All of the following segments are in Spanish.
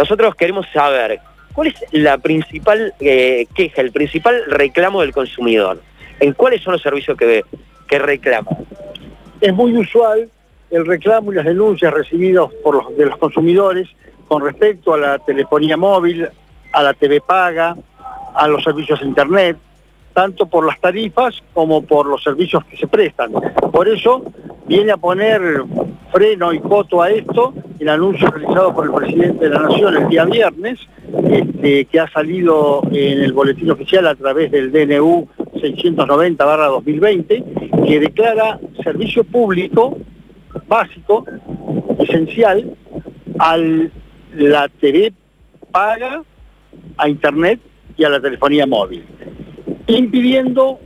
Nosotros queremos saber cuál es la principal eh, queja, el principal reclamo del consumidor. ¿En cuáles son los servicios que, que reclama? Es muy usual el reclamo y las denuncias recibidas por los, de los consumidores con respecto a la telefonía móvil, a la TV paga, a los servicios de Internet, tanto por las tarifas como por los servicios que se prestan. Por eso viene a poner freno y coto a esto el anuncio realizado por el presidente de la Nación el día viernes, este, que ha salido en el boletín oficial a través del DNU 690-2020, que declara servicio público básico, esencial, a la TV paga, a Internet y a la telefonía móvil impidiendo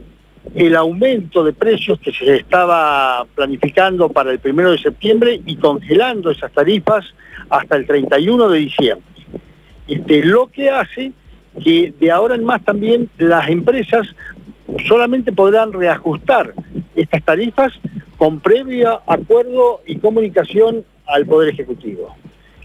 el aumento de precios que se estaba planificando para el primero de septiembre y congelando esas tarifas hasta el 31 de diciembre. Este, lo que hace que de ahora en más también las empresas solamente podrán reajustar estas tarifas con previo acuerdo y comunicación al Poder Ejecutivo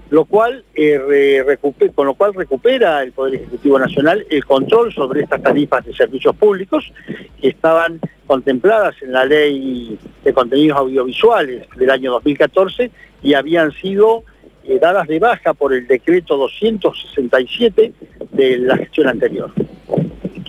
lo cual, eh, con lo cual recupera el Poder Ejecutivo Nacional el control sobre estas tarifas de servicios públicos que estaban contempladas en la Ley de Contenidos Audiovisuales del año 2014 y habían sido eh, dadas de baja por el decreto 267 de la gestión anterior.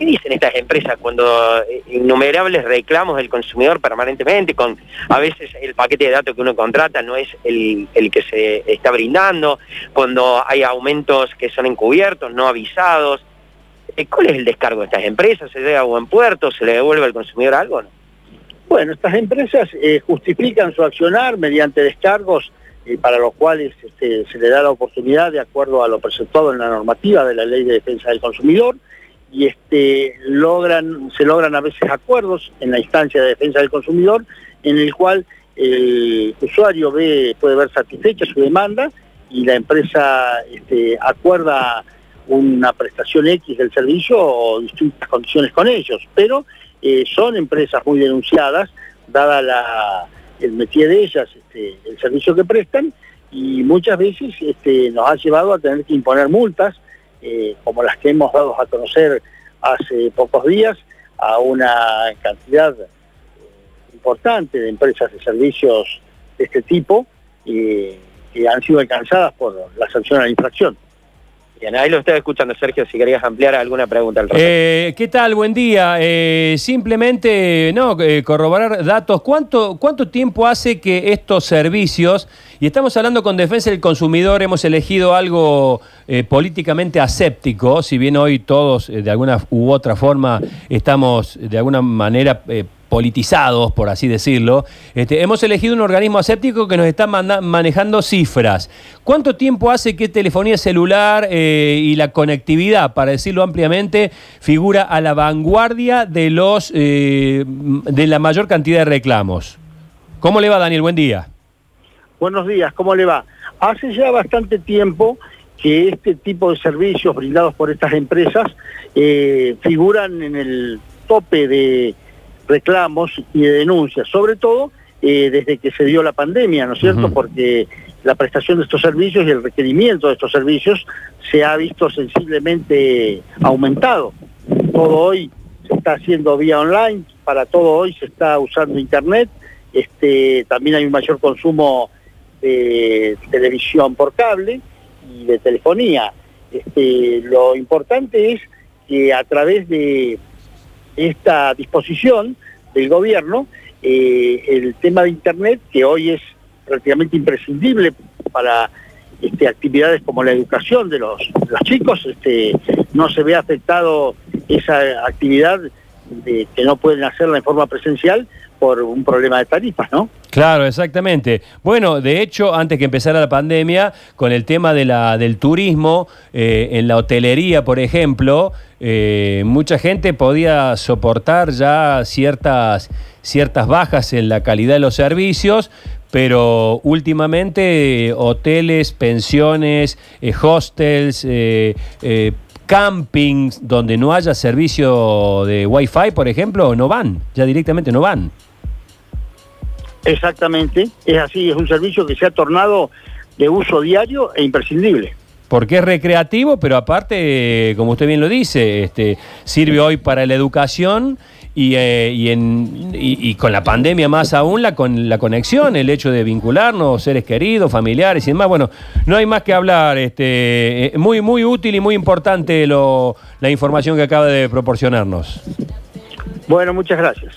¿Qué dicen estas empresas cuando eh, innumerables reclamos del consumidor permanentemente, con a veces el paquete de datos que uno contrata no es el, que se está brindando, cuando hay aumentos que son encubiertos, no avisados? Eh, ¿Cuál es el descargo de estas empresas? ¿Se llega a buen puerto? ¿Se le devuelve al consumidor algo? Bueno, estas empresas eh, justifican su accionar mediante descargos para los cuales este, se le da la oportunidad de acuerdo a lo presentado en la normativa de la Ley de Defensa del Consumidor y este, logran, se logran a veces acuerdos en la instancia de defensa del consumidor en el cual el usuario ve, puede ver satisfecha su demanda y la empresa este, acuerda una prestación X del servicio o distintas condiciones con ellos, pero eh, son empresas muy denunciadas, dada la, el métier de ellas, este, el servicio que prestan, y muchas veces este, nos ha llevado a tener que imponer multas eh, como las que hemos dado a conocer hace pocos días, a una cantidad eh, importante de empresas de servicios de este tipo que han sido alcanzadas por la sanción a la infracción. Bien, ahí lo estaba escuchando, Sergio, si querías ampliar alguna pregunta al respecto. Eh, ¿Qué tal? Buen día. simplemente, no, corroborar datos. ¿Cuánto, ¿Cuánto tiempo hace que estos servicios y estamos hablando con defensa del consumidor, hemos elegido algo eh, políticamente aséptico, si bien hoy todos eh, de alguna u otra forma estamos de alguna manera... Eh, politizados, por así decirlo, este, hemos elegido un organismo aséptico que nos está manejando cifras. ¿Cuánto tiempo hace que telefonía celular y la conectividad, para decirlo ampliamente, figura a la vanguardia de los de la mayor cantidad de reclamos? ¿Cómo le va, Daniel? Buen día. Buenos días, ¿cómo le va? Hace ya bastante tiempo que este tipo de servicios brindados por estas empresas eh, figuran en el tope de reclamos y de denuncias, sobre todo eh, desde que se dio la pandemia, ¿no es cierto? Porque la prestación de estos servicios y el requerimiento de estos servicios se ha visto sensiblemente aumentado. Todo hoy se está haciendo vía online, para todo hoy se está usando Internet, este, también hay un mayor consumo de televisión por cable y de telefonía. Este, lo importante es que a través de esta disposición del gobierno, eh, el tema de Internet, que hoy es prácticamente imprescindible para este, actividades como la educación de los, chicos, este, no se ve afectado esa actividad que no pueden hacerla en forma presencial por un problema de tarifas, ¿no? Claro, exactamente. Bueno, de hecho, antes que empezara la pandemia, con el tema de la, del turismo, eh, en la hotelería, por ejemplo, eh, mucha gente podía soportar ya ciertas, ciertas bajas en la calidad de los servicios, pero últimamente hoteles, pensiones, eh, hostels, campings donde no haya servicio de Wi-Fi, por ejemplo, no van, ya directamente no van. Exactamente, es así, es un servicio que se ha tornado de uso diario e imprescindible. porque es recreativo, pero aparte, como usted bien lo dice, este, sirve hoy para la educación y, eh, y, en, y- y con la pandemia más aún la, con, la conexión, el hecho de vincularnos, seres queridos, familiares y demás. Bueno, no hay más que hablar. Este, eh, muy, muy útil y muy importante lo, la información que acaba de proporcionarnos. Bueno, muchas gracias.